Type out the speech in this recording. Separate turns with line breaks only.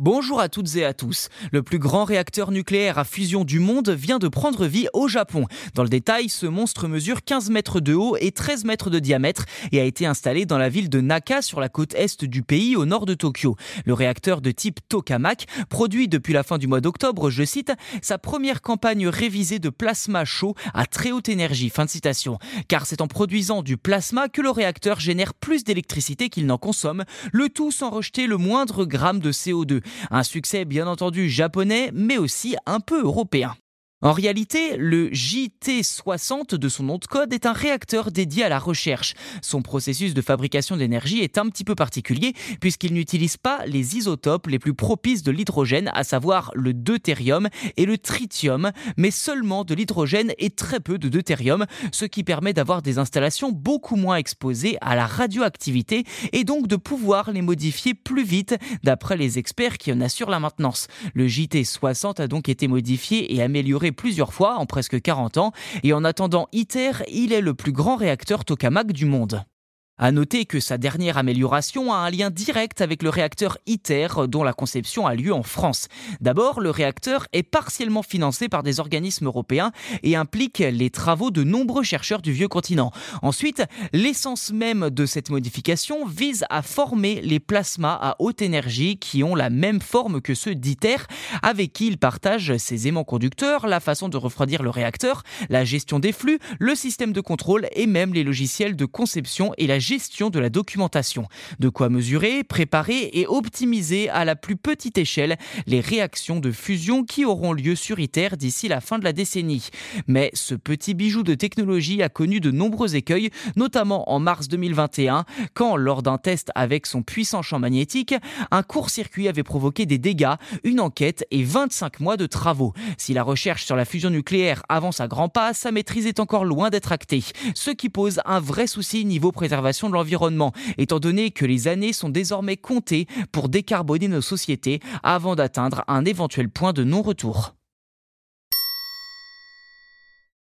Bonjour à toutes et à tous. Le plus grand réacteur nucléaire à fusion du monde vient de prendre vie au Japon. Dans le détail, ce monstre mesure 15 mètres de haut et 13 mètres de diamètre et a été installé dans la ville de Naka sur la côte est du pays au nord de Tokyo. Le réacteur de type Tokamak produit depuis la fin du mois d'octobre, je cite, sa première campagne révisée de plasma chaud à très haute énergie. Fin de citation. Car c'est en produisant du plasma que le réacteur génère plus d'électricité qu'il n'en consomme, le tout sans rejeter le moindre gramme de CO2. Un succès bien entendu japonais, mais aussi un peu européen. En réalité, le JT60 de son nom de code est un réacteur dédié à la recherche. Son processus de fabrication d'énergie est un petit peu particulier puisqu'il n'utilise pas les isotopes les plus propices de l'hydrogène, à savoir le deutérium et le tritium, mais seulement de l'hydrogène et très peu de deutérium, ce qui permet d'avoir des installations beaucoup moins exposées à la radioactivité et donc de pouvoir les modifier plus vite d'après les experts qui en assurent la maintenance. Le JT60 a donc été modifié et amélioré plusieurs fois en presque 40 ans, et en attendant ITER, il est le plus grand réacteur tokamak du monde. À noter que sa dernière amélioration a un lien direct avec le réacteur ITER dont la conception a lieu en France. D'abord, le réacteur est partiellement financé par des organismes européens et implique les travaux de nombreux chercheurs du vieux continent. Ensuite, l'essence même de cette modification vise à former les plasmas à haute énergie qui ont la même forme que ceux d'ITER, avec qui il partage ses aimants conducteurs, la façon de refroidir le réacteur, la gestion des flux, le système de contrôle et même les logiciels de conception et la gestion de la documentation. De quoi mesurer, préparer et optimiser à la plus petite échelle les réactions de fusion qui auront lieu sur ITER d'ici la fin de la décennie. Mais ce petit bijou de technologie a connu de nombreux écueils, notamment en mars 2021, quand, lors d'un test avec son puissant champ magnétique, un court-circuit avait provoqué des dégâts, une enquête et 25 mois de travaux. Si la recherche sur la fusion nucléaire avance à grands pas, sa maîtrise est encore loin d'être actée, ce qui pose un vrai souci niveau préservation de l'environnement, étant donné que les années sont désormais comptées pour décarboner nos sociétés avant d'atteindre un éventuel point de non-retour.